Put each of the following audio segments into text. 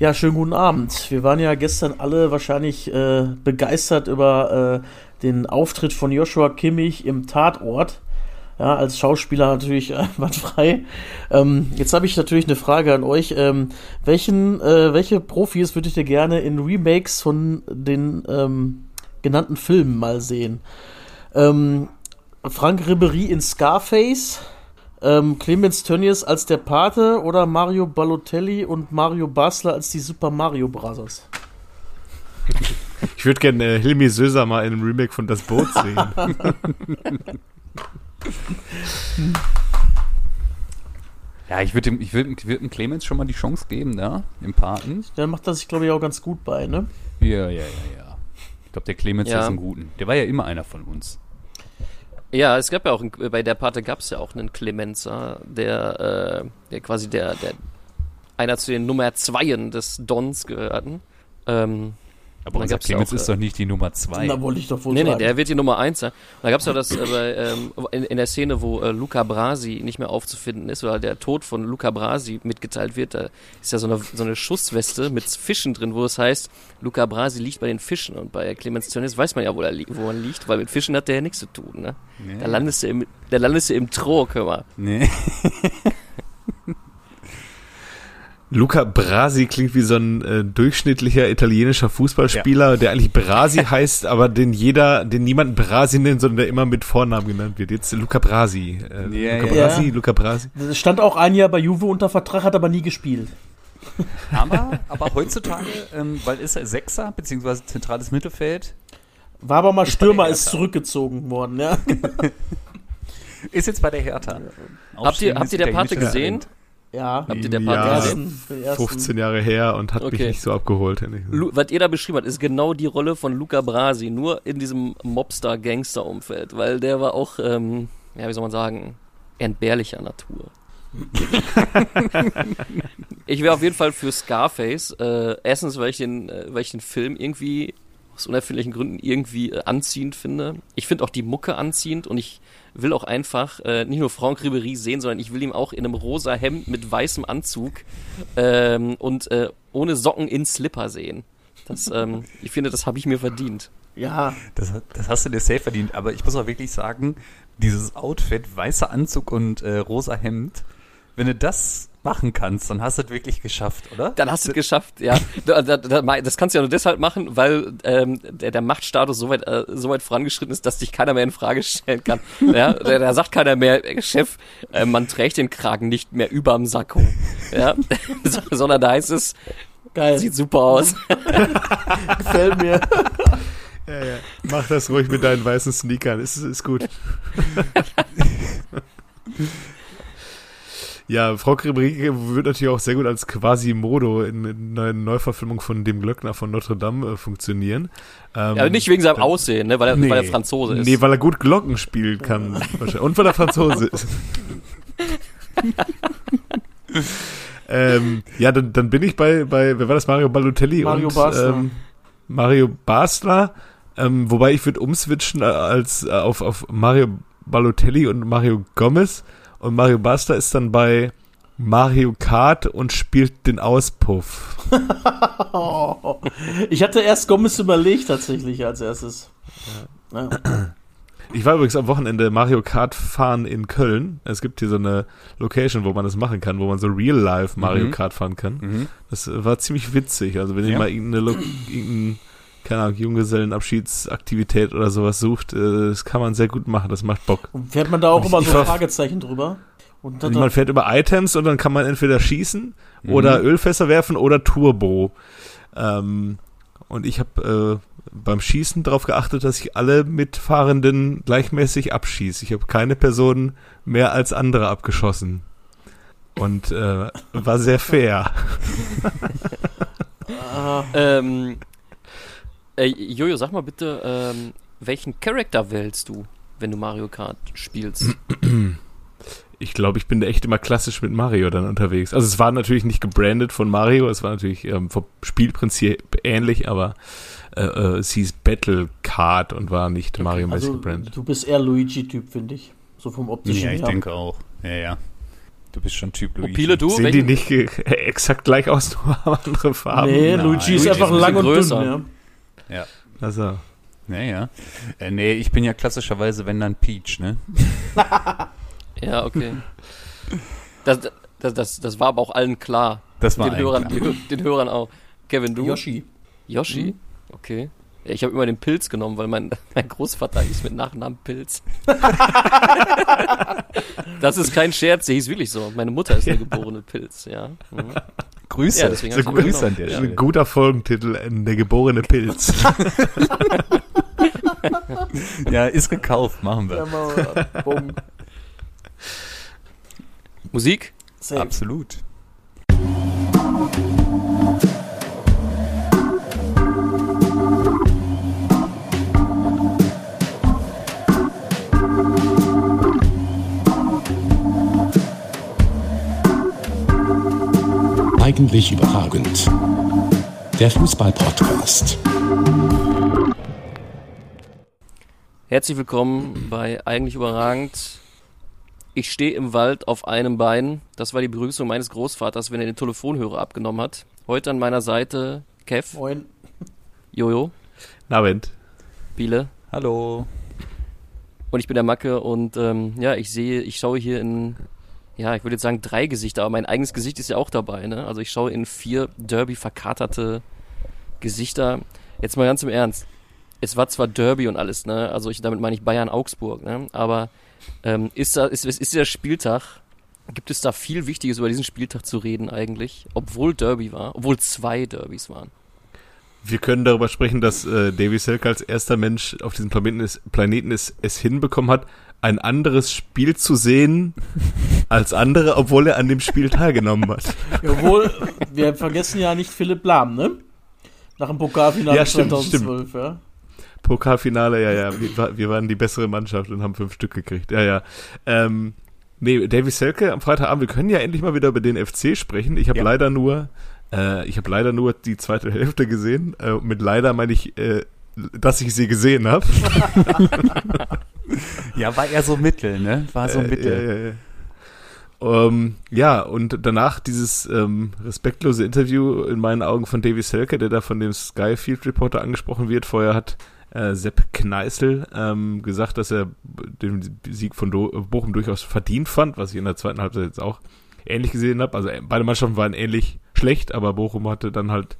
Ja, schönen guten Abend. Wir waren ja gestern alle wahrscheinlich äh, begeistert über äh, den Auftritt von Joshua Kimmich im Tatort. Ja, als Schauspieler natürlich einwandfrei. Ähm, jetzt habe ich natürlich eine Frage an euch. Ähm, welchen, äh, welche Profis würdet ihr gerne in Remakes von den ähm, genannten Filmen mal sehen? Ähm, Frank Ribery in Scarface, ähm, Clemens Tönnies als der Pate oder Mario Balotelli und Mario Basler als die Super Mario Brothers? Ich würde gerne äh, Hilmi Söser mal in einem Remake von Das Boot sehen. Ja, ich würde ich würd, ich würd dem Clemens schon mal die Chance geben, da, im Paten. Der macht das sich, glaube ich, auch ganz gut bei, ne? Ja, ja, ja, ja. Ich glaube, der Clemens Ja. ist ein Guten. Der war ja immer einer von uns. Ja, es gab ja auch, einen, bei der Pate gab es ja auch einen Clemenza, der, äh, der quasi der, der, einer zu den Nummer Zweien des Dons gehörten. Ähm, Aber unser Clemens auch, ist doch nicht die Nummer zwei. Da wollte ich doch wohl nee, nee, sagen. der wird die Nummer eins sein. Und da gab es ja das äh, ähm, in, in der Szene, wo äh, Luca Brasi nicht mehr aufzufinden ist oder der Tod von Luca Brasi mitgeteilt wird. Da ist ja so eine, so eine Schussweste mit Fischen drin, wo es heißt, Luca Brasi liegt bei den Fischen. Und bei Clemens Tönnies weiß man ja, wo er, li wo er liegt, weil mit Fischen hat der ja nichts zu tun. Ne? Nee. Da landest du im, da landest du im Trog, hör mal. Nee. Luca Brasi klingt wie so ein äh, durchschnittlicher italienischer Fußballspieler, der eigentlich Brasi heißt, aber den jeder, den niemand Brasi nennt, sondern der immer mit Vornamen genannt wird. Jetzt Luca Brasi. Äh, Ja, Luca ja. Brasi, Luca Brasi. Es stand auch ein Jahr bei Juve unter Vertrag, hat aber nie gespielt. Aber, aber heutzutage, ähm, weil ist er Sechser, beziehungsweise zentrales Mittelfeld, War aber mal Stürmer, ist zurückgezogen worden, ja. ist jetzt bei der Hertha. Habt ihr, habt ihr der Pate gesehen? Talent. Ja. Habt ihr der Ja, Pate Den gesehen? ersten, den ersten. 15 Jahre her und hat mich Okay. nicht so abgeholt. Lu was ihr da beschrieben habt, ist genau die Rolle von Luca Brasi, nur in diesem Mobster-Gangster-Umfeld, weil der war auch, ähm, ja, wie soll man sagen, entbehrlicher Natur. ich wäre auf jeden Fall für Scarface. Äh, erstens, weil ich, den, äh, weil ich den Film irgendwie aus unerfindlichen Gründen irgendwie äh, anziehend finde. Ich finde auch die Mucke anziehend und ich will auch einfach äh, nicht nur Franck Ribéry sehen, sondern ich will ihn auch in einem rosa Hemd mit weißem Anzug ähm, und äh, ohne Socken in Slipper sehen. Das, ähm, ich finde, das habe ich mir verdient. Ja, Das, das hast du dir safe verdient, aber ich muss auch wirklich sagen, dieses Outfit, weißer Anzug und äh, rosa Hemd, wenn du das machen kannst, dann hast du es wirklich geschafft, oder? Dann hast du es geschafft, ja. Da- da- da- Das kannst du ja nur deshalb machen, weil ähm, der, der Machtstatus so weit, äh, so weit vorangeschritten ist, dass dich keiner mehr in Frage stellen kann. Ja, da, da sagt keiner mehr, äh, Chef, äh, man trägt den Kragen nicht mehr überm Sakko. Ja, So- sondern da heißt es, geil. sieht super aus. Gefällt mir. Ja, ja. Mach das ruhig mit deinen weißen Sneakern. Ist, ist gut. Ja, Frau Ribéry wird natürlich auch sehr gut als Quasimodo in, in einer Neuverfilmung von dem Glöckner von Notre Dame äh, funktionieren. Ähm, Ja, nicht wegen seinem dann- Aussehen, ne, weil, er, weil er Franzose ist. Nee, weil er gut Glocken spielen kann. Und weil er Franzose ist. ähm, ja, dann, dann bin ich bei, bei, wer war das? Mario Balotelli Mario und Basler. Ähm, Mario Basler. Ähm, wobei ich würde umswitchen äh, als äh, auf, auf Mario Balotelli und Mario Gomez. Und Mario Basler ist dann bei Mario Kart und spielt den Auspuff. Ich hatte erst Gomez überlegt, tatsächlich, als erstes. Ja. Ich war übrigens am Wochenende Mario Kart fahren in Köln. Es gibt hier so eine Location, wo man das machen kann, wo man so real-life Mario Mhm. Kart fahren kann. Mhm. Das war ziemlich witzig. Also wenn ihr Ja. mal irgendeine, Lo irgendein, keine Ahnung, Junggesellenabschiedsaktivität oder sowas sucht, äh, das kann man sehr gut machen. Das macht Bock. Und fährt man da auch Ich- immer so Fragezeichen drüber? Und dann, Man fährt über Items und dann kann man entweder schießen Mhm. oder Ölfässer werfen oder Turbo. Ähm, und ich habe äh, beim Schießen darauf geachtet, dass ich alle Mitfahrenden gleichmäßig abschieße. Ich habe keine Person mehr als andere abgeschossen. Und äh, war sehr fair. ah, Ähm, äh, Jojo, sag mal bitte, ähm, welchen Charakter wählst du, wenn du Mario Kart spielst? Ich glaube, ich bin da echt immer klassisch mit Mario dann unterwegs. Also es war natürlich nicht gebrandet von Mario, es war natürlich ähm, vom Spielprinzip ähnlich, aber äh, äh, es hieß Battle Card und war nicht Mario-mäßig also, gebrandet. du bist eher Luigi-Typ, finde ich. So vom optischen Ja, ich her. denke auch. Ja, ja. Du bist schon Typ Luigi. Opile, du? Sehen Welchen- die nicht äh, exakt gleich aus, nur haben andere Farben? nee, nein. Luigi ist Luigi einfach ist ein lang und bisschen dünn, größer. ja. Ja. Also, Ja, ja. Äh, nee, ich bin ja klassischerweise, wenn dann Peach, ne? Ja, okay. Das, das, das, das war aber auch allen klar. Das war Den allen Hörern, klar. die, den Hörern auch. Kevin, du? Yoshi. Yoshi? Okay. Ja, ich habe immer den Pilz genommen, weil mein, mein Großvater hieß mit Nachnamen Pilz. das ist kein Scherz, der hieß wirklich so. Meine Mutter ist eine geborene Pilz, ja. Mhm. Grüße. Ja, deswegen ihn Grüße an ist Stelle. ein guter Folgentitel, äh, der geborene Pilz. Ja, ist gekauft, machen wir. Ja, mal, bumm. Musik? Safe. Absolut. Eigentlich überragend. Der Fußball-Podcast. Herzlich willkommen bei Eigentlich überragend. Ich stehe im Wald auf einem Bein. Das war die Begrüßung meines Großvaters, wenn er den Telefonhörer abgenommen hat. Heute an meiner Seite Kev, Moin. Jojo, Na, Wendt. Biele Hallo. und ich bin der Macke und ähm, ja, ich sehe, ich schaue hier in, ja, ich würde jetzt sagen drei Gesichter, aber mein eigenes Gesicht ist ja auch dabei, ne? Also ich schaue in vier Derby verkaterte Gesichter. Jetzt mal ganz im Ernst. Es war zwar Derby und alles, ne? Also ich, damit meine ich Bayern Augsburg, ne? Aber ähm, ist da, ist, ist dieser Spieltag, gibt es da viel Wichtiges über diesen Spieltag zu reden eigentlich, obwohl Derby war, obwohl zwei Derbys waren. Wir können darüber sprechen, dass äh, Davy Selke als erster Mensch auf diesem Planeten, ist, Planeten ist, es hinbekommen hat, ein anderes Spiel zu sehen als andere, obwohl er an dem Spiel teilgenommen hat. Jawohl, wir vergessen ja nicht Philipp Lahm, ne? Nach dem Pokalfinale Ja, stimmt, 2012, ja. Pokalfinale, ja, ja, wir, wir waren die bessere Mannschaft und haben fünf Stück gekriegt, ja, ja. Ähm, nee, Davy Selke am Freitagabend, wir können ja endlich mal wieder über den FC sprechen. Ich habe Ja. leider nur, äh, ich habe leider nur die zweite Hälfte gesehen. Äh, mit leider meine ich, äh, dass ich sie gesehen habe. Ja, war eher so mittel, ne? War so Äh, mittel. Ja, ja, ja. Ähm, ja, und danach dieses ähm, respektlose Interview in meinen Augen von Davy Selke, der da von dem Sky Field Reporter angesprochen wird. Vorher hat äh, Sepp Kneißl ähm, gesagt, dass er den Sieg von Do Bochum durchaus verdient fand, was ich in der zweiten Halbzeit jetzt auch ähnlich gesehen habe. Also äh, beide Mannschaften waren ähnlich schlecht, aber Bochum hatte dann halt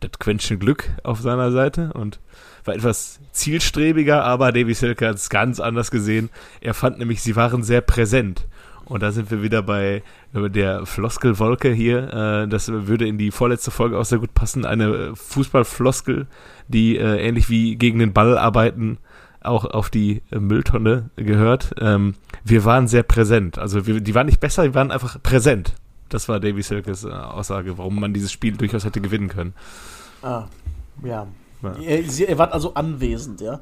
das Quäntchen Glück auf seiner Seite und war etwas zielstrebiger, aber Davy Selke hat es ganz anders gesehen. Er fand nämlich, sie waren sehr präsent. Und da sind wir wieder bei der Floskelwolke hier. Äh, das würde in die vorletzte Folge auch sehr gut passen. Eine Fußballfloskel, die äh, ähnlich wie gegen den Ball arbeiten auch auf die Mülltonne gehört. Ähm, wir waren sehr präsent. Also die waren nicht besser, die waren einfach präsent. Das war Davy Selkes äh, Aussage, warum man dieses Spiel durchaus hätte gewinnen können. Ah, ja. Ja. Ihr, Sie- ihr wart also anwesend, ja?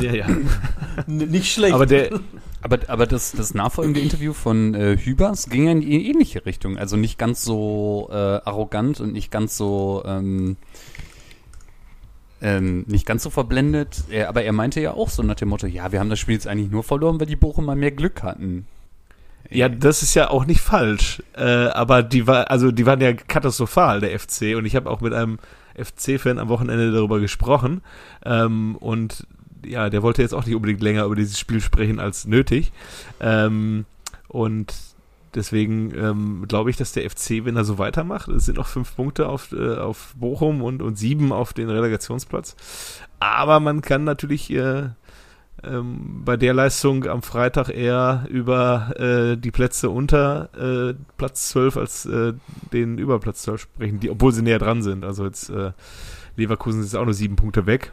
Ja, ja. N nicht schlecht. Aber der, Aber, aber das, das nachfolgende Interview von äh, Hübers ging ja in die ähnliche Richtung. Also nicht ganz so äh, arrogant und nicht ganz so ähm, ähm, nicht ganz so verblendet. Er, aber er meinte ja auch so nach dem Motto, ja, wir haben das Spiel jetzt eigentlich nur verloren, weil die Bochumer mehr Glück hatten. Ja, das ist ja auch nicht falsch. Äh, aber die war, also die waren ja katastrophal, der FC. Und ich habe auch mit einem FC-Fan am Wochenende darüber gesprochen. Ähm, und ja, der wollte jetzt auch nicht unbedingt länger über dieses Spiel sprechen als nötig. Ähm, und deswegen ähm, glaube ich, dass der FC, wenn er so weitermacht, es sind noch fünf Punkte auf, äh, auf Bochum und, und sieben auf den Relegationsplatz. Aber man kann natürlich äh, ähm, bei der Leistung am Freitag eher über äh, die Plätze unter äh, Platz 12 als äh, den über Platz 12 sprechen, die, obwohl sie näher dran sind. Also jetzt äh, Leverkusen ist auch nur sieben Punkte weg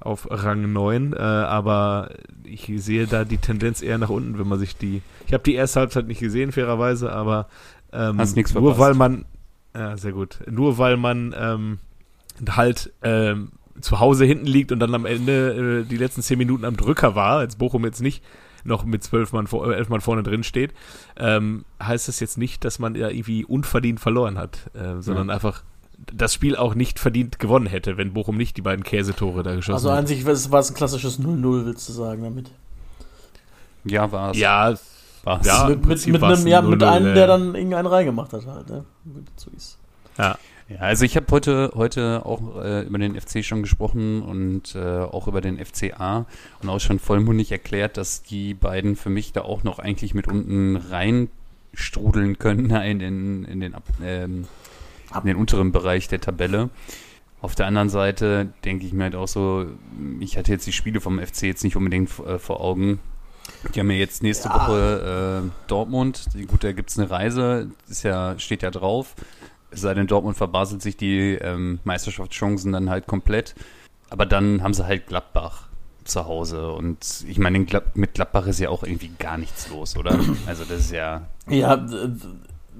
auf Rang 9, äh, aber ich sehe da die Tendenz eher nach unten, wenn man sich die. Ich habe die erste Halbzeit nicht gesehen, fairerweise, aber ähm, nur verpasst. weil man, ja, sehr gut, nur weil man ähm, halt ähm, zu Hause hinten liegt und dann am Ende äh, die letzten zehn Minuten am Drücker war, als Bochum jetzt nicht noch mit zwölf Mann, vor, äh, elf Mann vorne drin steht, ähm, heißt das jetzt nicht, dass man ja irgendwie unverdient verloren hat, äh, sondern Ja. einfach das Spiel auch nicht verdient gewonnen hätte, wenn Bochum nicht die beiden Käsetore da geschossen also hat. an sich war es war es ein klassisches 0-0, willst du sagen damit? Ja, war's. Ja, War's. Ja, mit, mit, mit, einem, ja, mit 0-0, einem, der dann irgendeinen reingemacht hat halt. Ne? So ist. Ja. Ja, also ich habe heute heute auch äh, über den FC schon gesprochen und äh, auch über den FCA und auch schon vollmundig erklärt, dass die beiden für mich da auch noch eigentlich mit unten reinstrudeln können in den in den, ähm, in den unteren Bereich der Tabelle. Auf der anderen Seite denke ich mir halt auch so, ich hatte jetzt die Spiele vom FC jetzt nicht unbedingt äh, vor Augen. Die haben ja jetzt nächste Ja. Woche äh, Dortmund. Gut, da gibt's eine Reise, ist ja, steht ja drauf. Sei denn, Dortmund verbaselt sich die ähm, Meisterschaftschancen dann halt komplett. Aber dann haben sie halt Gladbach zu Hause. Und ich meine, mit Gladbach ist ja auch irgendwie gar nichts los, oder? Also das ist ja. Ja,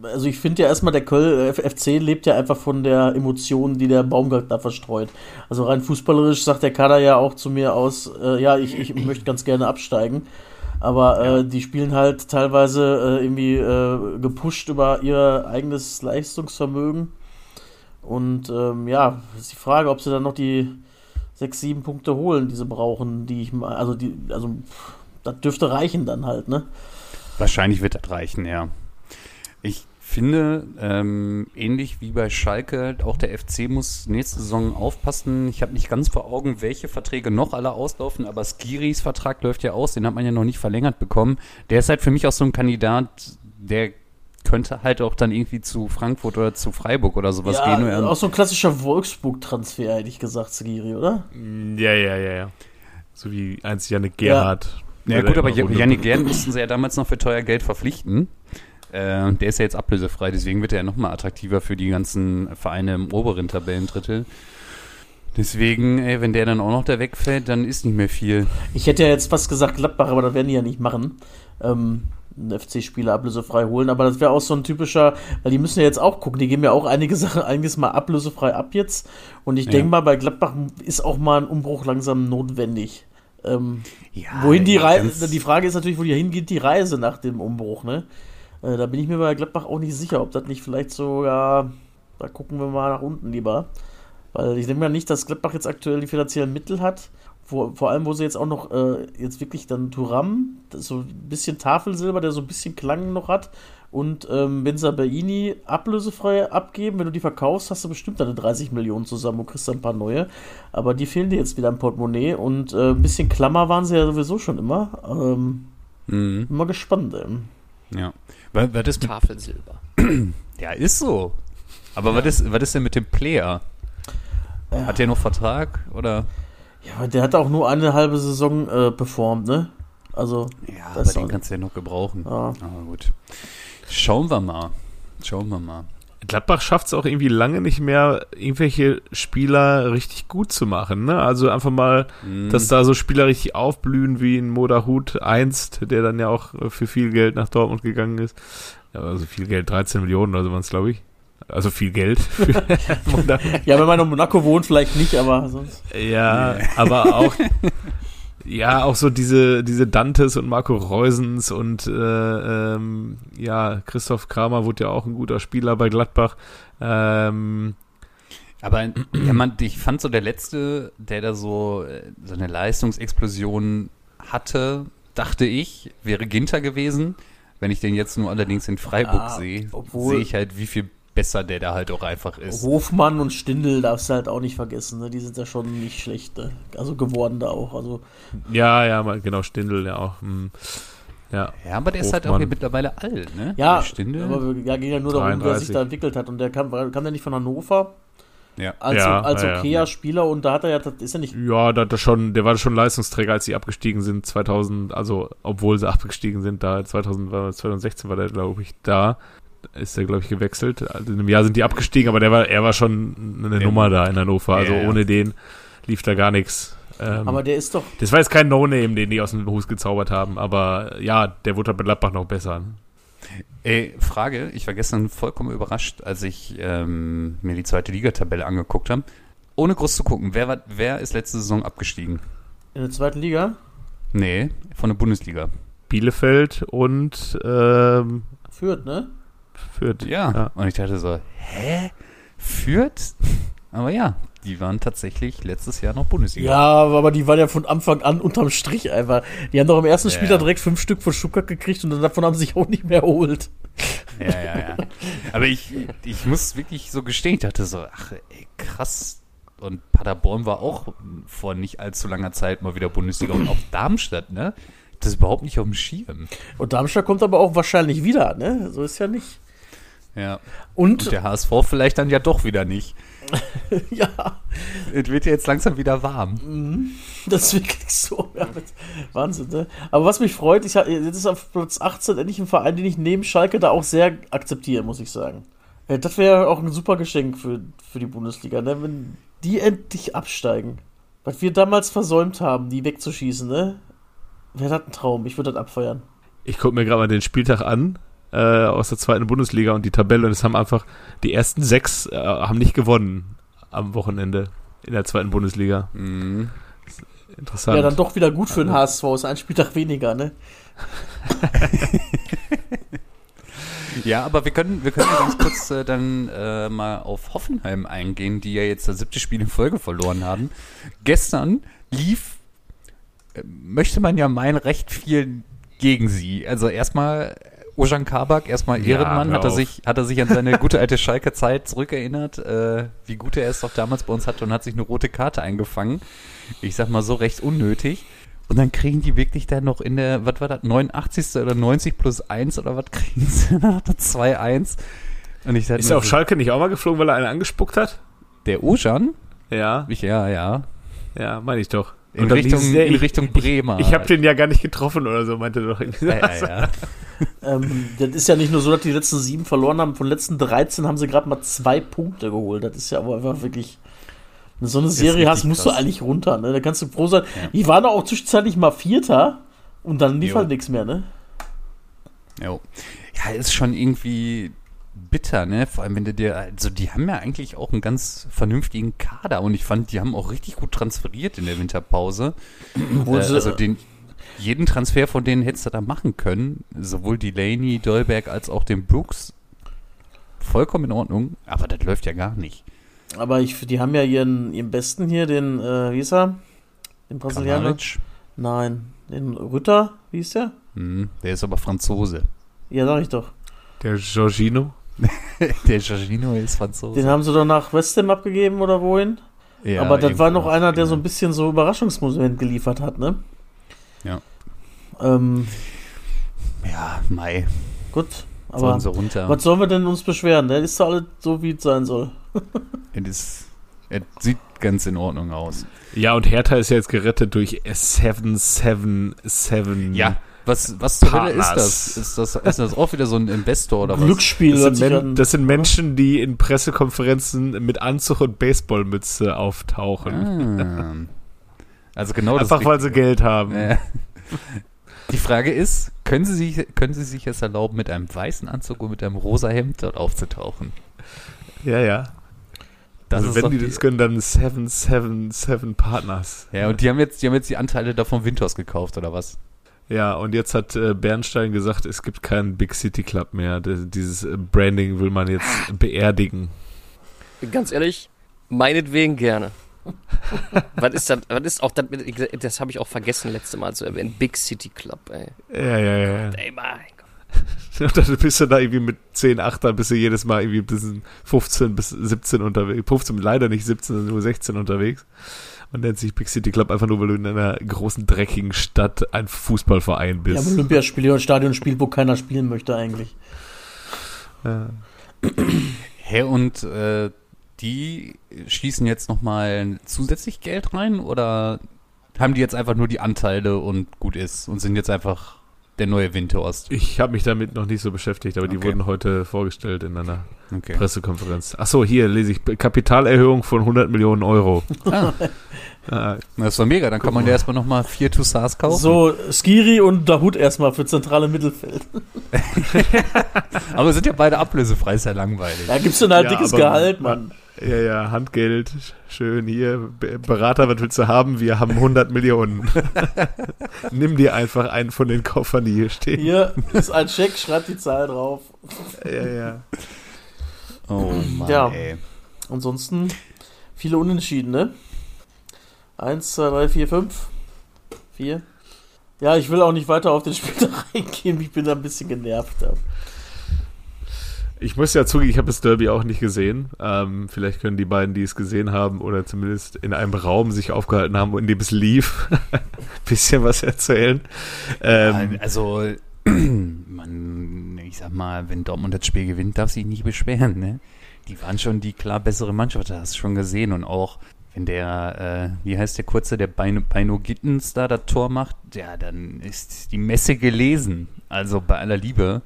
also ich finde ja erstmal, der Köln äh, FC lebt ja einfach von der Emotion, die der Baumgart da verstreut. Also rein fußballerisch sagt der Kader ja auch zu mir aus, äh, ja, ich, ich möchte ganz gerne absteigen. Aber äh, die spielen halt teilweise äh, irgendwie äh, gepusht über ihr eigenes Leistungsvermögen. Und ähm, ja, ist die Frage, ob sie dann noch die sechs, sieben Punkte holen, die sie brauchen, die ich mal, also die, also das dürfte reichen dann halt, ne? Wahrscheinlich wird das reichen, ja. Ich finde, ähm, ähnlich wie bei Schalke, auch der FC muss nächste Saison aufpassen. Ich habe nicht ganz vor Augen, welche Verträge noch alle auslaufen, aber Skiris Vertrag läuft ja aus, den hat man ja noch nicht verlängert bekommen. Der ist halt für mich auch so ein Kandidat, der könnte halt auch dann irgendwie zu Frankfurt oder zu Freiburg oder sowas ja, gehen. Auch so ein klassischer Wolfsburg-Transfer, hätte ich gesagt, Skiri, oder? Ja, ja, ja, ja. So wie einzig Janik Gerhard. Ja Weil gut, er aber immer Jan- runter- Yannick Gern mussten sie ja damals noch für teuer Geld verpflichten. Äh, der ist ja jetzt ablösefrei, deswegen wird er ja nochmal attraktiver für die ganzen Vereine im oberen Tabellendrittel. Deswegen, ey, wenn der dann auch noch da wegfällt, dann ist nicht mehr viel. Ich hätte ja jetzt fast gesagt Gladbach, aber das werden die ja nicht machen. Ähm, FC-Spieler ablösefrei holen, aber das wäre auch so ein typischer, weil die müssen ja jetzt auch gucken, die geben ja auch einige Sachen einiges mal ablösefrei ab jetzt. Und ich Ja. denke mal, bei Gladbach ist auch mal ein Umbruch langsam notwendig. Ähm, Ja, wohin die Reise, die Frage ist natürlich, wo die hingeht, die Reise nach dem Umbruch, ne? Äh, da bin ich mir bei Gladbach auch nicht sicher, ob das nicht vielleicht sogar, da gucken wir mal nach unten lieber. Weil ich denke mal nicht, dass Gladbach jetzt aktuell die finanziellen Mittel hat. Vor, vor allem, wo sie jetzt auch noch äh, jetzt wirklich dann Turam, so ein bisschen Tafelsilber, der so ein bisschen Klang noch hat. Und ähm, Benza Baini ablösefrei abgeben. Wenn du die verkaufst, hast du bestimmt deine 30 Millionen zusammen und kriegst dann ein paar neue. Aber die fehlen dir jetzt wieder im Portemonnaie. Und äh, ein bisschen Klammer waren sie ja sowieso schon immer. Ähm, Mhm, mal gespannt. Ähm. ja. Was, was ist mit, Tafelsilber. ja, ist so. Aber was, ist, was ist denn mit dem Player? Ja. Hat der noch Vertrag? Oder? Ja, aber der hat auch nur eine halbe Saison äh, performt, ne? Also, Ja, Das aber den kannst du ja noch gebrauchen. ja. Aber gut. Schauen wir mal. Schauen wir mal. Gladbach schafft es auch irgendwie lange nicht mehr, irgendwelche Spieler richtig gut zu machen. Ne? Also einfach mal, Mhm. dass da so Spieler richtig aufblühen wie ein Modahut einst, der dann ja auch äh, für viel Geld nach Dortmund gegangen ist. Ja, also viel Geld, 13 Millionen oder so waren es, glaube ich. Also viel Geld. Ja, wenn man in Monaco wohnt, vielleicht nicht, aber sonst. Ja, aber auch, ja, auch so diese, diese Dantes und Marco Reusens und äh, ähm, ja, Christoph Kramer wurde ja auch ein guter Spieler bei Gladbach. Ähm, Aber ja, man, ich fand so der letzte, der da so, äh, so eine Leistungsexplosion hatte, dachte ich, wäre Ginter gewesen. Wenn ich den jetzt nur allerdings in Freiburg Ja, sehe, obwohl- sehe ich halt, wie viel besser der da halt auch einfach ist. Hofmann und Stindl darfst du halt auch nicht vergessen, ne? Die sind ja schon nicht schlecht, ne? Also geworden da auch. Also, ja, ja, mal- genau, Stindl ja auch. hm. Ja, Ja, aber der ist halt auch Hofmann. hier mittlerweile alt, ne? ja, Der Stindl. aber ja, ging ja nur darum, wer 33. sich da entwickelt hat. Und der kam, kam der nicht von Hannover ja. als, Ja, als ja, ja. okayer Spieler und da hat er ja, das ist ja nicht. ja, da hat er schon, der war schon Leistungsträger, als sie abgestiegen sind, 2000, also obwohl sie abgestiegen sind, da 2000, war- 2016 war der, glaube ich, da. Ist er, glaube ich, gewechselt. Also in einem Jahr sind die abgestiegen, aber der war, er war schon eine Der- Nummer da in Hannover. Also Ja, ja. ohne den lief da gar nichts. Ähm, Aber der ist doch, Das war jetzt kein No-Name, den die aus dem Hus gezaubert haben, aber ja, der wurde halt bei Gladbach noch besser. Ey, Frage, ich war gestern vollkommen überrascht, als ich ähm, mir die zweite Ligatabelle angeguckt habe. Ohne groß zu gucken, wer, war, wer ist letzte Saison abgestiegen? in der zweiten Liga Nee, von der Bundesliga. Bielefeld und ähm, führt, ne? Fürth. Ja. Ja. Und ich dachte so, hä? Führt? Aber ja, Die waren tatsächlich letztes Jahr noch Bundesliga. Ja, aber die waren ja von Anfang an unterm Strich einfach. Die haben doch im ersten Ja, Spiel da ja. direkt fünf Stück von Stuttgart gekriegt und davon haben sie sich auch nicht mehr erholt. Ja, ja, ja. Aber ich, ich muss wirklich so gestehen, ich dachte so, ach, ey, krass. Und Paderborn war auch vor nicht allzu langer Zeit mal wieder Bundesliga und auch Darmstadt, ne? Das ist überhaupt nicht auf dem Schirm. Und Darmstadt kommt aber auch wahrscheinlich wieder, ne? So ist ja nicht. Ja. Und, Und der HSV vielleicht dann ja doch wieder nicht. ja, Es wird ja jetzt langsam wieder warm. das ist wirklich so. Ja, Wahnsinn, ne? Aber was mich freut, ich, jetzt ist auf Platz 18 endlich ein Verein, den ich neben Schalke da auch sehr akzeptiere, muss ich sagen. Äh, Das wäre auch ein super Geschenk für, für die Bundesliga, ne? Wenn die endlich absteigen. Was wir damals versäumt haben, die wegzuschießen, ne? Wäre das ein Traum. Ich würde das abfeuern. Ich gucke mir gerade mal den Spieltag an äh, aus der zweiten Bundesliga und die Tabelle und es haben einfach die ersten sechs äh, haben nicht gewonnen am Wochenende in der zweiten Bundesliga. Mhm. Interessant. Ja, dann doch wieder gut für den HSV. Ist ein Spieltag weniger, ne? Ja, aber wir können, wir können ganz kurz äh, dann äh, mal auf Hoffenheim eingehen, die ja jetzt das siebte Spiel in Folge verloren haben. Gestern lief, äh, möchte man ja meinen, recht viel gegen sie. Also erstmal Ojan Kabak, erstmal Ja, Ehrenmann, hör hat er, sich, hat er sich an seine gute alte Schalker Zeit zurückerinnert, äh, wie gut er es doch damals bei uns hatte und hat sich eine rote Karte eingefangen. Ich sag mal so recht unnötig. Und dann kriegen die wirklich dann noch in der, was war das, 89. oder 90 plus 1 oder was kriegen sie nach der 2-1? Und ich ist er auf so, Schalke nicht auch mal geflogen, weil er einen angespuckt hat? der Ojan? Ja, Ich, ja, ja. ja, meine ich doch. In, Richtung, hieß es, ja, in ich- Richtung Bremer. Ich habe den ja gar nicht getroffen oder so, meinte er doch ja, ja, ja. Ähm, das ist ja nicht nur so, dass die letzten sieben verloren haben. Von den letzten 13 haben sie gerade mal zwei Punkte geholt. Das ist ja aber einfach wirklich. Wenn du so eine Serie hast, musst du krass. eigentlich runter. Ne? Da kannst du froh sein. Ja. Die waren auch zwischenzeitlich mal Vierter und dann lief Jo. halt nichts mehr, ne? Jo. Ja, ist schon irgendwie bitter, ne? Vor allem, wenn du dir, also die haben ja eigentlich auch einen ganz vernünftigen Kader und ich fand, die haben auch richtig gut transferiert in der Winterpause. Obwohl Äh, also den, jeden Transfer von denen hättest du da machen können. Sowohl Delaney, Dolberg als auch den Brooks. Vollkommen in Ordnung, aber das läuft ja gar nicht. aber ich, die haben ja ihren, ihren Besten hier, den, äh, wie ist er? Den Brasilianer? Kramaric, Nein, den Rütter, wie ist der? hm, der ist aber Franzose. Ja, sag ich doch. Der Jorginho. Der Jorginho ist Franzose. Den haben sie doch nach West Ham abgegeben oder wohin? Ja, aber das war noch einer, der so ein bisschen so Überraschungsmoment geliefert hat, ne? Ja. Ähm, Ja, Mai. gut, aber Sollen sie runter. was sollen wir denn uns beschweren? Der ist doch alles so, wie es sein soll. Es sieht ganz in Ordnung aus. Ja, und Hertha ist ja jetzt gerettet durch 777. Ja, was, was zur Hölle ist das? Ist das? ist das auch wieder so ein Investor oder was? Glücksspiel Das sind, Men an. das sind Menschen, die in Pressekonferenzen mit Anzug und Baseballmütze auftauchen. Ah. Also genau das. Einfach weil sie. Geld haben. Äh, Die Frage ist, können Sie, sich, können Sie sich es erlauben, mit einem weißen Anzug und mit einem rosa Hemd dort aufzutauchen? Ja, ja. Das also wenn doch die das können, dann 777 Partners. Ja, und die haben jetzt, die haben jetzt die Anteile davon Winters gekauft, oder was? Ja, und jetzt hat äh, Bernstein gesagt, es gibt keinen Big City Club mehr. D dieses äh, Branding will man jetzt beerdigen. Ganz ehrlich, meinetwegen gerne. Was ist das? Was ist auch das? mit- Das habe ich auch vergessen letzte Mal zu erwähnen. Big City Club, ey. Ja, ja, ja. Ey, mein Gott. Und dann bist du da irgendwie mit 10 Achter, bist du jedes Mal irgendwie bis 15 bis 17 unterwegs. 15, leider nicht 17, sondern nur 16 unterwegs. Und nennt sich Big City Club einfach nur, weil du in einer großen, dreckigen Stadt ein Fußballverein Ja, bist. am Olympiaspiel oder Stadion spielt, wo keiner spielen möchte eigentlich. Ja. Hä, und äh, die schießen jetzt nochmal zusätzlich Geld rein oder haben die jetzt einfach nur die Anteile und gut ist und sind jetzt einfach der neue Windhorst? Ich habe mich damit noch nicht so beschäftigt, aber die Okay. wurden heute vorgestellt in einer Okay. Pressekonferenz. Achso, hier lese ich Kapitalerhöhung von 100 Millionen Euro. Ah, Ah, das doch mega, dann kann man ja erstmal nochmal vier Tussars kaufen. So, Skiri und Dahut erstmal für zentrale Mittelfeld. Aber sind ja beide ablösefrei, ist ja langweilig. Da gibst du ein Ja, dickes Gehalt, Mann. Ja, ja, Handgeld, schön hier. Be- Berater, was willst du haben? Wir haben 100 Millionen. Nimm dir einfach einen von den Koffern, die hier stehen. Hier ist ein Scheck, schreib die Zahl drauf. Ja, ja. Oh Mann, Ja. ey. Ansonsten Viele Unentschieden, ne? Eins, zwei, drei, vier, fünf. Vier. Ja, ich will auch nicht weiter auf den Spiel reingehen. Ich bin da ein bisschen genervt. Ja. Ich muss ja zugeben, ich habe das Derby auch nicht gesehen. Ähm, vielleicht können die beiden, die es gesehen haben oder zumindest in einem Raum sich aufgehalten haben, in dem es lief, ein bisschen was erzählen. Ähm, also, man, ich sag mal, wenn Dortmund das Spiel gewinnt, darf sich nicht beschweren. Ne? Die waren schon die klar bessere Mannschaft, das hast du schon gesehen. Und auch wenn der, äh, wie heißt der Kurze, der Beino, Beino Gittens da das Tor macht, ja, dann ist die Messe gelesen. Also bei aller Liebe.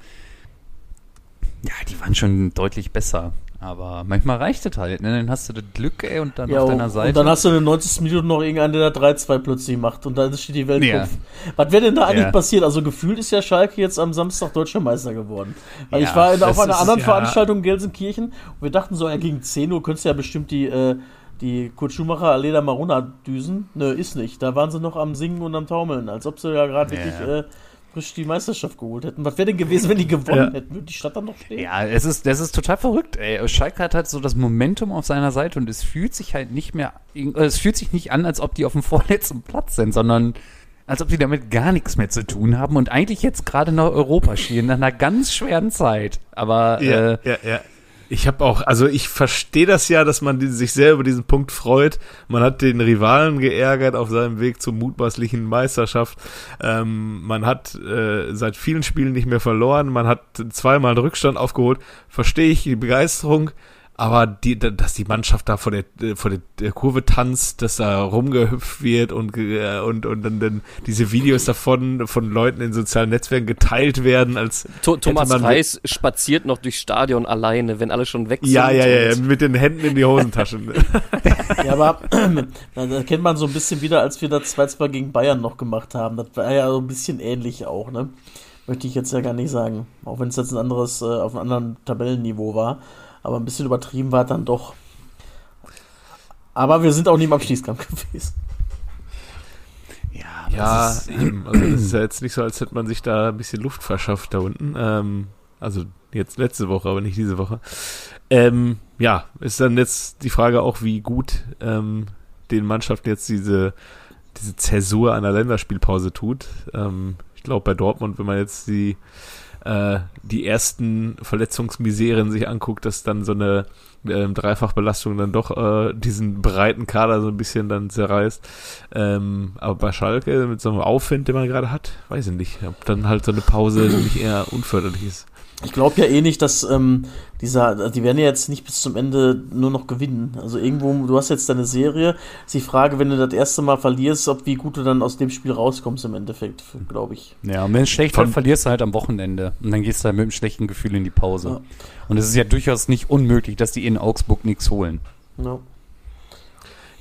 Ja, die waren schon deutlich besser. Aber manchmal reicht es halt, ne? Dann hast du das Glück, ey, und dann Ja, auf deiner Seite. und dann hast du in den 90. Minuten noch irgendeinen, der da 3-2 plötzlich macht und dann steht die Welt Ja. Was wäre denn da eigentlich Ja. passiert? Also gefühlt ist ja Schalke jetzt am Samstag deutscher Meister geworden. Weil Ja, ich war in, auf einer anderen. Veranstaltung in Gelsenkirchen und wir dachten so, ja, gegen 10 Uhr könntest du ja bestimmt die, äh, die Kurt Schumacher Aleda Maruna düsen. Nö, ist nicht. Da waren sie noch am Singen und am Taumeln, als ob sie ja gerade wirklich äh, frisch die Meisterschaft geholt hätten. Was wäre denn gewesen, wenn die gewonnen Ja. hätten? Würde die Stadt dann noch stehen? Ja, es ist, das ist total verrückt, ey. Schalke hat halt so das Momentum auf seiner Seite und es fühlt sich halt nicht mehr, äh, es fühlt sich nicht an, als ob die auf dem vorletzten Platz sind, sondern als ob die damit gar nichts mehr zu tun haben und eigentlich jetzt gerade nach Europa schielen, nach einer ganz schweren Zeit. Aber, Ja, äh, ja, ja. Ich habe auch, also ich verstehe das ja, dass man sich sehr über diesen Punkt freut. Man hat den Rivalen geärgert auf seinem Weg zur mutmaßlichen Meisterschaft. Ähm, man hat äh, seit vielen Spielen nicht mehr verloren. Man hat zweimal einen Rückstand aufgeholt. Verstehe ich die Begeisterung. Aber die, da- dass die Mannschaft da vor der, äh, vor der, Kurve tanzt, dass da rumgehüpft wird und, äh, und, und dann, dann diese Videos davon von Leuten in sozialen Netzwerken geteilt werden, als To Thomas man- Reis spaziert noch durchs Stadion alleine, wenn alle schon weg sind. Ja, ja, ja, mit den Händen in die Hosentaschen. Ja, aber da kennt man so ein bisschen wieder, als wir das 2-2 gegen Bayern noch gemacht haben. Das war ja so ein bisschen ähnlich auch, ne? Möchte ich jetzt ja gar nicht sagen. Auch wenn es jetzt ein anderes, äh, auf einem anderen Tabellenniveau war. Aber ein bisschen übertrieben war dann doch. Aber wir sind auch nie im Abstiegskampf gewesen. ja, ja, das ist, eben. Also das ist ja jetzt nicht so, als hätte man sich da ein bisschen Luft verschafft da unten. Ähm, also jetzt letzte Woche, aber nicht diese Woche. Ähm, ja, ist dann jetzt die Frage auch, wie gut ähm, den Mannschaften jetzt diese, diese Zäsur einer Länderspielpause tut. Ähm, ich glaube, bei Dortmund, wenn man jetzt die, äh, die ersten Verletzungsmiseren sich anguckt, dass dann so eine ähm, Dreifachbelastung dann doch äh, diesen breiten Kader so ein bisschen dann zerreißt. Ähm, aber bei Schalke mit so einem Aufwind, den man gerade hat, weiß ich nicht, ob dann halt so eine Pause nicht eher unförderlich ist. Ich glaube ja eh nicht, dass ähm, dieser, die werden ja jetzt nicht bis zum Ende nur noch gewinnen. Also irgendwo, du hast jetzt deine Serie. Ist die Frage, wenn du das erste Mal verlierst, ob wie gut du dann aus dem Spiel rauskommst im Endeffekt, glaube ich. ja, und wenn es schlecht wird, verlierst du halt am Wochenende. Und dann gehst du halt mit einem schlechten Gefühl in die Pause. Ja. Und es ist ja durchaus nicht unmöglich, dass die in Augsburg nichts holen. Ja.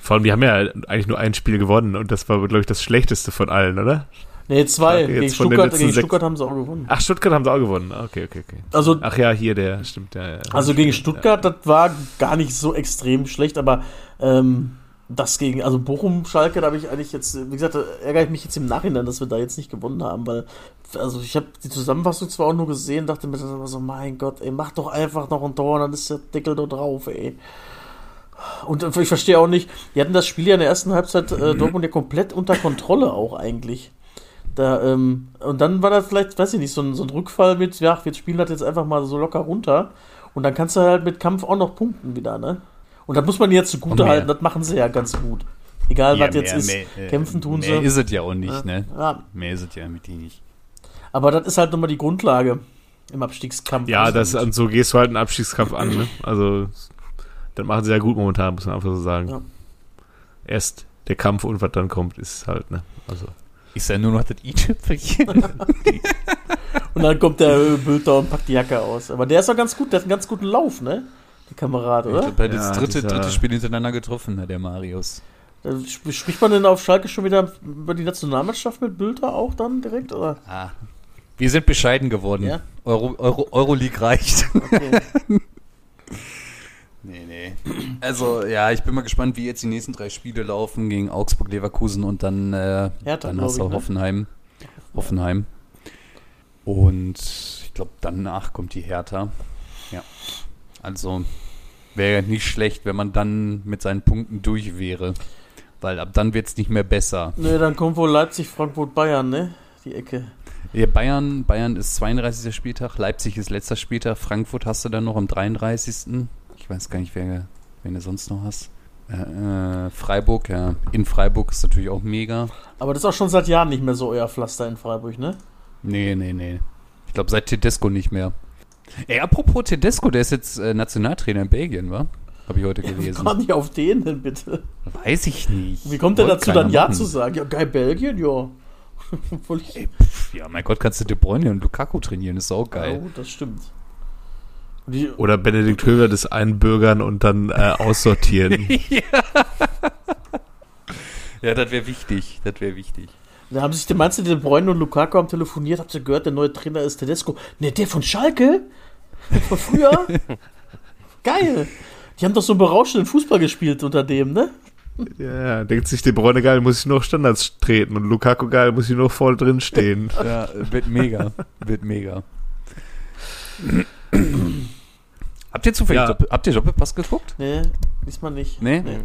Vor allem, die haben ja eigentlich nur ein Spiel gewonnen und das war, glaube ich, das schlechteste von allen, oder? Nee, zwei. Gegen Stuttgart, gegen Stuttgart haben sie auch gewonnen. Ach, Stuttgart haben sie auch gewonnen. Ah, Okay, okay, okay. Also, Ach ja, hier der, stimmt, ja. ja. also gegen Stuttgart, das war gar nicht so extrem schlecht, aber ähm, das gegen, also Bochum, Schalke, da habe ich eigentlich jetzt, wie gesagt, da ärgere ich mich jetzt im Nachhinein, dass wir da jetzt nicht gewonnen haben, weil, also ich habe die Zusammenfassung zwar auch nur gesehen, dachte mir dann aber so, mein Gott, ey, mach doch einfach noch ein Tor dann ist der Deckel da drauf, ey. Und ich verstehe auch nicht, die hatten das Spiel ja in der ersten Halbzeit äh, Dortmund ja komplett unter Kontrolle auch eigentlich. Da, ähm, und dann war das vielleicht, weiß ich nicht, so ein, so ein Rückfall mit, ja, wir spielen das jetzt einfach mal so locker runter. Und dann kannst du halt mit Kampf auch noch punkten wieder, ne? Und das muss man jetzt zugute mehr. halten, das machen sie ja ganz gut. Egal, was jetzt mehr- ist, mehr, äh, kämpfen tun mehr sie. ist es ja auch nicht, ne? Ja, Mehr ist es ja mit nicht. aber das ist halt nochmal die Grundlage im Abstiegskampf. Ja, Also, das, und so gehst du halt einen Abstiegskampf an, ne? Also, das machen sie ja gut momentan, muss man einfach so sagen. Ja. Erst der Kampf und was dann kommt, ist halt, ne? Also. Ist ja nur noch das i-Tüpfelchen. Und dann kommt der Bülter und packt die Jacke aus. Aber der ist doch ganz gut, der hat einen ganz guten Lauf, ne? Der Kamerad, Ich oder? glaube, er hat Ja, das dritte, dritte Spiel hintereinander getroffen, ne, der Marius. Sp- Spricht man denn auf Schalke schon wieder über die Nationalmannschaft mit Bülter auch dann direkt, oder? Ah. Wir sind bescheiden geworden. Ja? Euro, Euro, Euroleague reicht. Okay. Nee, nee. Also, ja, ich bin mal gespannt, wie jetzt die nächsten drei Spiele laufen gegen Augsburg, Leverkusen und dann, äh, Hertha, dann hast du ich, ne? Hoffenheim. Hoffenheim. Und ich glaube, danach kommt die Hertha. Ja. Also, Wäre nicht schlecht, wenn man dann mit seinen Punkten durch wäre. Weil ab dann wird es nicht mehr besser. Ne, dann kommt wohl Leipzig, Frankfurt, Bayern, ne? Die Ecke. Ja, Bayern, Bayern ist 32. Spieltag, Leipzig ist letzter Spieltag, Frankfurt hast du dann noch am 33. Ich weiß gar nicht, wer, wen du sonst noch hast. Äh, äh, Freiburg, ja. In Freiburg ist natürlich auch mega. Aber das ist auch schon seit Jahren nicht mehr so euer Pflaster in Freiburg, ne? Nee, nee, nee. Ich glaube seit Tedesco nicht mehr. Ey, apropos Tedesco, der ist jetzt äh, Nationaltrainer in Belgien, wa? Habe ich heute Wie gelesen. kam die auf den denn bitte? Weiß ich nicht. Wie kommt der dazu, dann Ja machen. zu sagen? Ja, geil, Belgien, ja. Ich, Ey, pff, ja, mein Gott, kannst du De Bruyne und Lukaku trainieren, ist auch Ja, geil. gut, das stimmt. Die, Oder Benedikt Höger das einbürgern und dann äh, aussortieren. Ja, das wäre wichtig, das wäre wichtig. Da haben sich, meinst du, De Bruyne und Lukaku haben telefoniert, habt ihr gehört, der neue Trainer ist Tedesco? Ne, der von Schalke? Von früher? Geil. Die haben doch so einen berauschenden Fußball gespielt unter dem, ne? ja, denkt sich, De Bruyne geil, muss ich auf Standards treten und Lukaku geil, muss ich nur voll drin stehen. Ja, wird mega, wird mega. habt ihr zufällig, Ja. Doppel, habt ihr Doppelpass geguckt? Ne, diesmal nicht. Nee? Nee,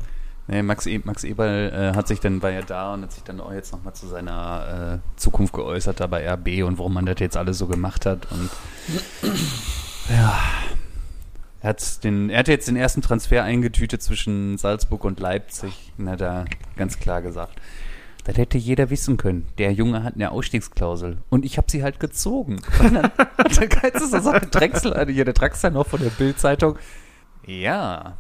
Max, e Max Eberl äh, hat sich dann, war ja da und hat sich dann auch jetzt nochmal zu seiner äh, Zukunft geäußert, da bei RB und warum man das jetzt alles so gemacht hat. Und ja, er hat, den, er hat jetzt den ersten Transfer eingetütet zwischen Salzburg und Leipzig hat da ganz klar gesagt, das hätte jeder wissen können. Der Junge hat eine Ausstiegsklausel und ich habe sie halt gezogen. Und dann, dann so sagen, Drechsel, also hier der Drechsel noch von der Bild-Zeitung. Ja,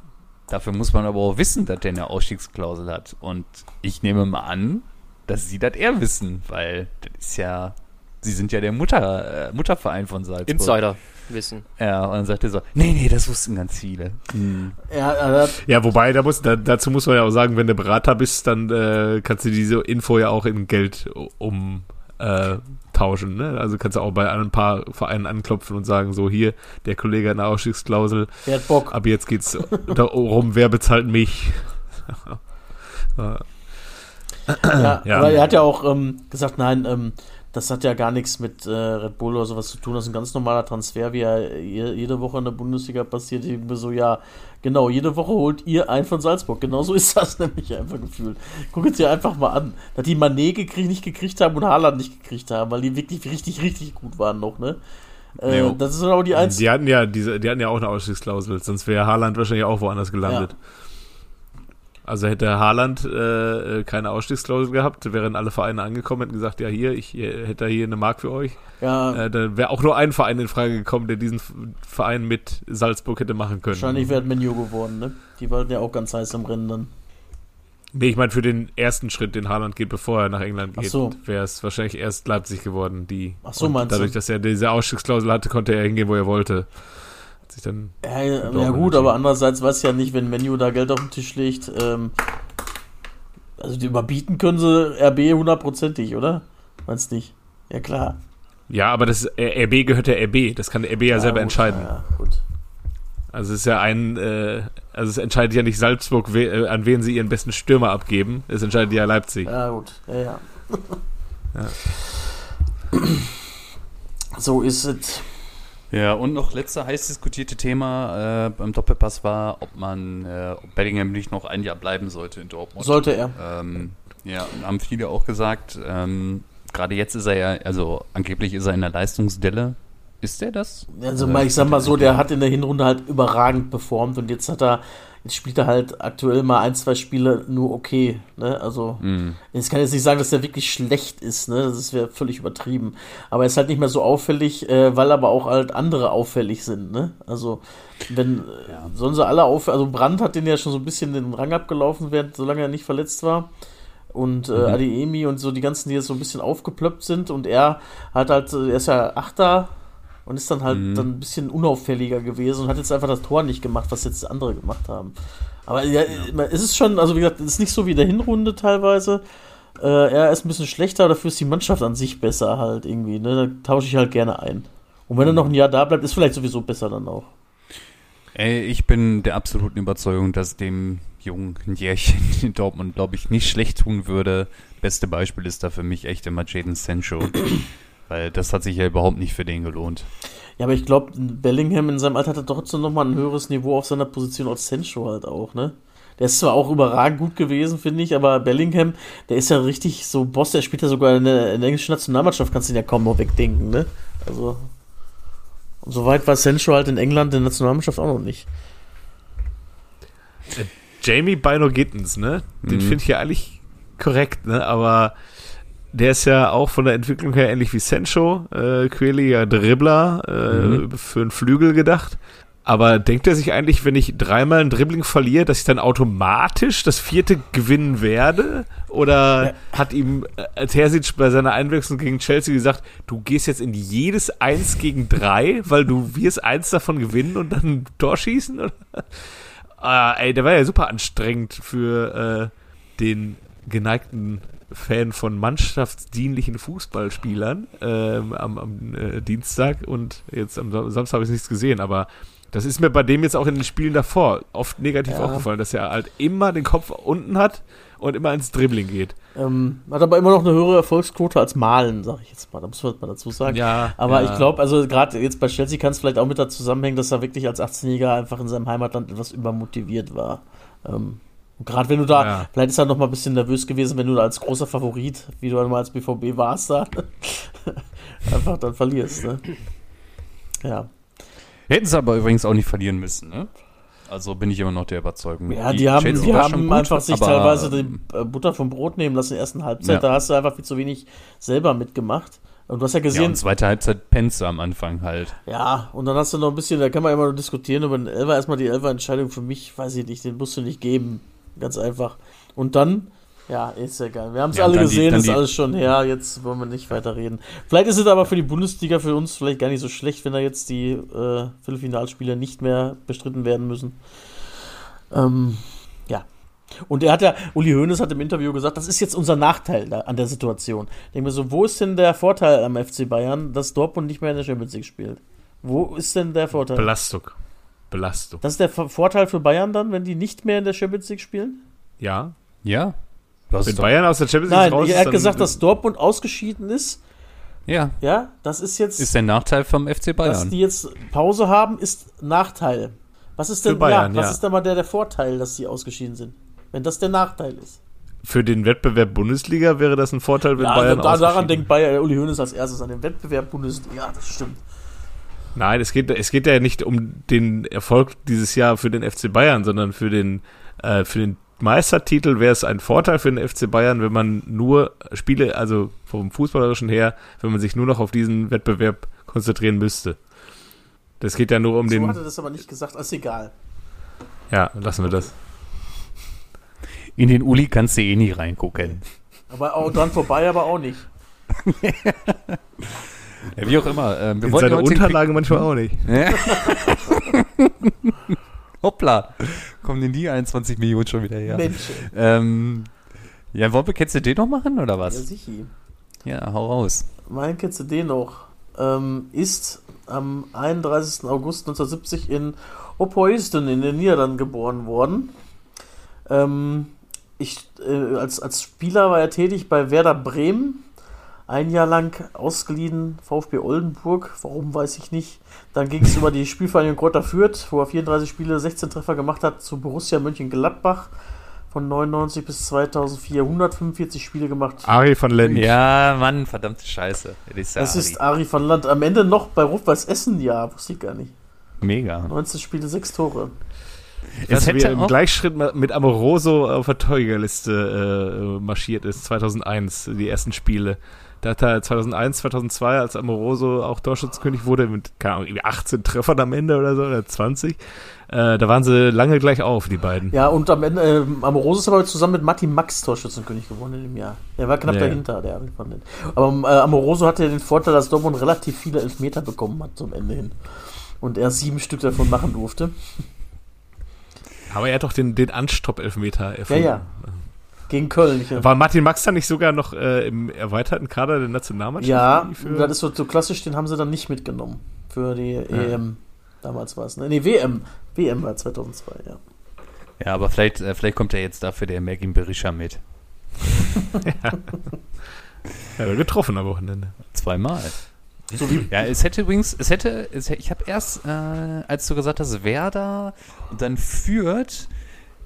Dafür muss man aber auch wissen, dass der eine Ausstiegsklausel hat. Und ich nehme mal an, dass sie das eher wissen, weil das ist ja, sie sind ja der Mutter, äh, Mutterverein von Salzburg. Insider wissen. Ja, und dann sagt er so, nee, nee, das wussten ganz viele. Hm. Ja, er hat, Ja, wobei, da muss, da, dazu muss man ja auch sagen, wenn du Berater bist, dann äh, kannst du diese Info ja auch in Geld umtauschen. Äh, tauschen, ne? Also kannst du auch bei ein paar Vereinen anklopfen und sagen, so hier, der Kollege hat eine Ausstiegsklausel, er hat Bock. aber jetzt geht's darum, wer bezahlt mich. Ja, Ja. aber er hat ja auch ähm, gesagt, nein, ähm, das hat ja gar nichts mit äh, Red Bull oder sowas zu tun. Das ist ein ganz normaler Transfer, wie er je- jede Woche in der Bundesliga passiert. Ich bin so, ja, genau, jede Woche holt ihr einen von Salzburg. Genau so ist das nämlich einfach gefühlt. Guck es dir einfach mal an. Dass die Mané gekriegt, nicht gekriegt haben und Haaland nicht gekriegt haben, weil die wirklich richtig, richtig gut waren noch, ne? Äh, Jo. das ist auch die einzige. Die hatten ja diese, die hatten ja auch eine Ausstiegsklausel, sonst wäre Haaland wahrscheinlich auch woanders gelandet. Also hätte Haaland äh, keine Ausstiegsklausel gehabt, wären alle Vereine angekommen, hätten gesagt, ja hier, ich äh, hätte hier eine Mark für euch. Ja, Äh, dann wäre auch nur ein Verein in Frage gekommen, der diesen Verein mit Salzburg hätte machen können. wahrscheinlich wäre Menu geworden, ne? Die waren ja auch ganz heiß im Rennen dann. Nee, ich meine für den ersten Schritt, den Haaland geht, bevor er nach England geht, so. wäre es wahrscheinlich erst Leipzig geworden, die. Ach so, und meinst Dadurch, du? dass er diese Ausstiegsklausel hatte, konnte er hingehen, wo er wollte. Hat sich dann Ja, ja, ja gut, aber andererseits weiß ich ja nicht, wenn Menu da Geld auf den Tisch legt, ähm, also die überbieten können sie RB hundertprozentig, oder? Meinst nicht? Ja klar. Ja, aber das äh, RB gehört der RB. Das kann der RB ja, selber gut, entscheiden. Ja, gut. Also es ist ja ein, äh, also es entscheidet ja nicht Salzburg, we äh, an wen sie ihren besten Stürmer abgeben. Es entscheidet ja Leipzig. Ja, gut. Ja, ja. Ja. So ist es. Ja, und noch letzte heiß diskutierte Thema äh, beim Doppelpass war, ob man, äh, ob Bellingham nicht noch ein Jahr bleiben sollte in Dortmund. Sollte er. Ähm, ja, haben viele auch gesagt, ähm, gerade jetzt ist er ja, also angeblich ist er in der Leistungsdelle. Ist er das? Also mal, ich sag mal so, der hat in der Hinrunde halt überragend performt und jetzt hat er, spielt er halt aktuell mal ein, zwei Spiele nur okay. Ne? Also Mhm. Ich kann jetzt nicht sagen, dass der wirklich schlecht ist, ne? Das wäre völlig übertrieben. Aber er ist halt nicht mehr so auffällig, äh, weil aber auch halt andere auffällig sind, ne? Also, wenn Ja. sollen sie alle auf, also Brandt hat den ja schon so ein bisschen den Rang abgelaufen, während, solange er nicht verletzt war. Und äh, Mhm. Adiemi und so die ganzen, die jetzt so ein bisschen aufgeplöppt sind und er hat halt, äh, er ist ja Achter und ist dann halt Mhm. dann ein bisschen unauffälliger gewesen und hat jetzt einfach das Tor nicht gemacht, was jetzt andere gemacht haben. Aber ja, es ist schon, also wie gesagt, es ist nicht so wie in der Hinrunde teilweise. Äh, er ist ein bisschen schlechter, dafür ist die Mannschaft an sich besser halt irgendwie. Ne? Da tausche ich halt gerne ein. Und wenn er noch ein Jahr da bleibt, ist vielleicht sowieso besser dann auch. Ey, ich bin der absoluten Überzeugung, dass dem Jungen Jährchen in Dortmund, glaube ich, nicht schlecht tun würde. Beste Beispiel ist da für mich echt immer Jaden Sancho. Weil das hat sich ja überhaupt nicht für den gelohnt. Ja, aber ich glaube, Bellingham in seinem Alter hat er trotzdem nochmal ein höheres Niveau auf seiner Position als Sancho halt auch, ne? Der ist zwar auch überragend gut gewesen, finde ich, aber Bellingham, der ist ja richtig so Boss, der spielt ja sogar in der, in der englischen Nationalmannschaft, kannst du ihn ja kaum noch wegdenken, ne? Also, und soweit war Sancho halt in England in der Nationalmannschaft auch noch nicht. Jamie Bino Gittens, ne? Den Mhm. finde ich ja eigentlich korrekt, ne? Aber der ist ja auch von der Entwicklung her ähnlich wie Sancho, äh, quäliger Dribbler, äh, Mhm. für einen Flügel gedacht. Aber denkt er sich eigentlich, wenn ich dreimal ein Dribbling verliere, dass ich dann automatisch das vierte gewinnen werde? Oder Ja. hat ihm äh, Terzic bei seiner Einwechslung gegen Chelsea gesagt, du gehst jetzt in jedes Eins gegen drei, weil du wirst eins davon gewinnen und dann ein Tor schießen? Oder? Ah, ey, der war ja super anstrengend für äh, den geneigten Fan von mannschaftsdienlichen Fußballspielern ähm, am, am äh, Dienstag und jetzt am Sam- Samstag habe ich nichts gesehen, aber das ist mir bei dem jetzt auch in den Spielen davor oft negativ Ja. aufgefallen, dass er halt immer den Kopf unten hat und immer ins Dribbling geht. Ähm, hat aber immer noch eine höhere Erfolgsquote als Malen, sag ich jetzt mal. Da muss man mal dazu sagen. Ja, Aber ja. ich glaube, also gerade jetzt bei Chelsea kann es vielleicht auch mit dazu zusammenhängen, dass er wirklich als 18-Jähriger einfach in seinem Heimatland etwas übermotiviert war. Ähm, und gerade wenn du da, Ja. vielleicht ist er noch mal ein bisschen nervös gewesen, wenn du da als großer Favorit, wie du einmal als BVB warst, da einfach dann verlierst. Ne? Ja. Hätten sie aber übrigens auch nicht verlieren müssen, ne? Also bin ich immer noch der Überzeugung. Ja, die haben, die war schon haben gut, einfach sich teilweise die äh, Butter vom Brot nehmen lassen in der ersten Halbzeit. Ja. Da hast du einfach viel zu wenig selber mitgemacht. Und du hast ja Ja, gesehen, und zweite Halbzeit du am Anfang halt. Ja, und dann hast du noch ein bisschen, da kann man immer noch diskutieren über den Elfer. Erstmal die Elfer-Entscheidung für mich, weiß ich nicht, den musst du nicht geben. Ganz einfach. Und dann, ja, ist ja geil. Wir haben es Ja, alle die- gesehen, dann ist die- alles schon her. Jetzt wollen wir nicht weiter reden. Vielleicht ist es aber für die Bundesliga, für uns vielleicht gar nicht so schlecht, wenn da jetzt die äh, Viertelfinalspiele nicht mehr bestritten werden müssen. Ähm, ja. Und er hat ja, Uli Hoeneß hat im Interview gesagt, das ist jetzt unser Nachteil da, an der Situation. Ich denke mir so, wo ist denn der Vorteil am FC Bayern, dass Dortmund nicht mehr in der Champions League spielt? Wo ist denn der Vorteil? Belastung. Belastung. Das ist der Vor- Vorteil für Bayern dann, wenn die nicht mehr in der Champions League spielen? Ja. Ja. Das Wenn Bayern aus der Champions League Nein, raus ist, er hat dann- gesagt, dass Dortmund ausgeschieden ist. ja, Ja, das ist jetzt, ist der Nachteil vom FC dass Bayern. die jetzt Pause haben, ist Nachteil. Was ist denn, Für Bayern, ja, was ja. ist denn mal der, der Vorteil, dass sie ausgeschieden sind? Wenn das der Nachteil ist. für den Wettbewerb Bundesliga wäre das ein Vorteil, wenn Ja, Bayern da, daran denkt Bayer, Uli Hoeneß als erstes an den Wettbewerb Bundesliga. Ja, das stimmt. Nein, es geht, es geht ja nicht um den Erfolg dieses Jahr für den FC Bayern, sondern für den, äh, für den Meistertitel wäre es ein Vorteil für den FC Bayern, wenn man nur Spiele, also vom Fußballerischen her, wenn man sich nur noch auf diesen Wettbewerb konzentrieren müsste. Das geht ja nur um so den. hat er das aber nicht gesagt, ist egal. Ja, lassen wir das. In den Uli kannst du eh nie reingucken. Aber auch dran vorbei, aber auch nicht. Ja, wie auch immer. Ähm, wir In wollten seine Unterlagen manchmal auch nicht. Ja. Hoppla. Kommen denn die 21 Millionen schon wieder her? Mensch. Ähm, ja, Wobbe, kennst du den noch machen oder Ja, was? sicher. Ja, hau raus. Mein kennst du den noch? Ähm, ist am 31. August 1970 in Oppoisten in den Niederlanden geboren worden. Ähm, ich, äh, als, als Spieler war er tätig bei Werder Bremen. Ein Jahr lang ausgeliehen VfB Oldenburg. Warum weiß ich nicht. Dann ging es über die Spielvereinigung Kräuter Fürth, wo er 34 Spiele, 16 Treffer gemacht hat, zu Borussia Mönchengladbach. Von 99 bis 2004 145 Spiele gemacht. Ari van Lent. Ja, Mann, verdammte Scheiße. Das ist, ja Das ist Ari van Land. Am Ende noch bei Rot-Weiß Essen, ja, wusste ich gar nicht. mega. 19 Spiele, 6 Tore. Es wie er hätte im Gleichschritt mit Amoroso auf der Torjägerliste äh, marschiert ist, 2001, die ersten Spiele. Da hat er 2001, 2002, als Amoroso auch Torschützenkönig wurde, mit keine Ahnung, irgendwie 18 Treffern am Ende oder so, oder 20. Äh, da waren sie lange gleich auf, die beiden. Ja, und am Ende, äh, Amoroso ist aber zusammen mit Martin Max Torschützenkönig gewonnen in dem Jahr. Er war knapp Ja, ja. dahinter, der Land. Aber äh, Amoroso hatte den Vorteil, dass Dortmund relativ viele Elfmeter bekommen hat zum Ende hin. Und er sieben Stück davon machen durfte. Aber er hat doch den, den Anstopp-Elfmeter erfunden. Ja, ja. Gegen Köln. Ich, War Martin Max dann nicht sogar noch äh, im erweiterten Kader der Nationalmannschaft? ja, das ist so, so klassisch, den haben sie dann nicht mitgenommen. Für die EM. Damals war es. Ne, nee, WM. WM war 2002, ja. Ja, aber vielleicht, äh, vielleicht kommt ja jetzt dafür der Mergin Berisha mit. ja, getroffen am Wochenende. Zweimal. So wie Ja, es hätte übrigens, es hätte, es, hätte- ich habe erst, äh, als du gesagt hast, Werder und dann führt,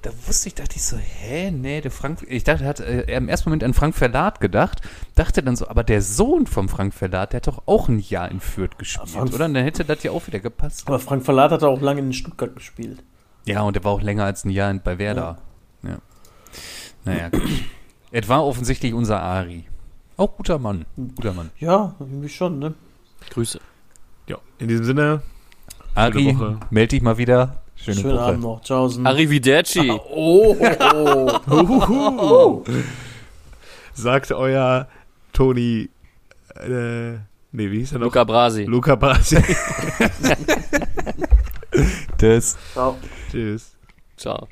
da wusste ich, dachte ich so, hä, nee, der Frank, ich dachte, er hat äh, im ersten Moment an Frank Verlat gedacht, dachte dann so, aber der Sohn vom Frank Verlat, der hat doch auch ein Jahr in Fürth gespielt, Frank- oder? Und dann hätte das ja auch wieder gepasst. Aber Frank Verlat hat auch lange in Stuttgart gespielt. Ja, und er war auch länger als ein Jahr bei Werder. Ja. Naja, gut. Es war offensichtlich unser Ari. Auch guter Mann. Guter Mann. Ja, irgendwie schon, ne? Grüße. Ja, in diesem Sinne, Ari, Woche. meld dich mal wieder. Schöne Schönen Woche. Abend noch. Tschaußen. Arrivederci. Oh, oh, oh. sagt euer Toni, äh, nee, wie hieß er noch? Luca Brasi. Luca Brasi. Das Ciao. Tschüss. Ciao.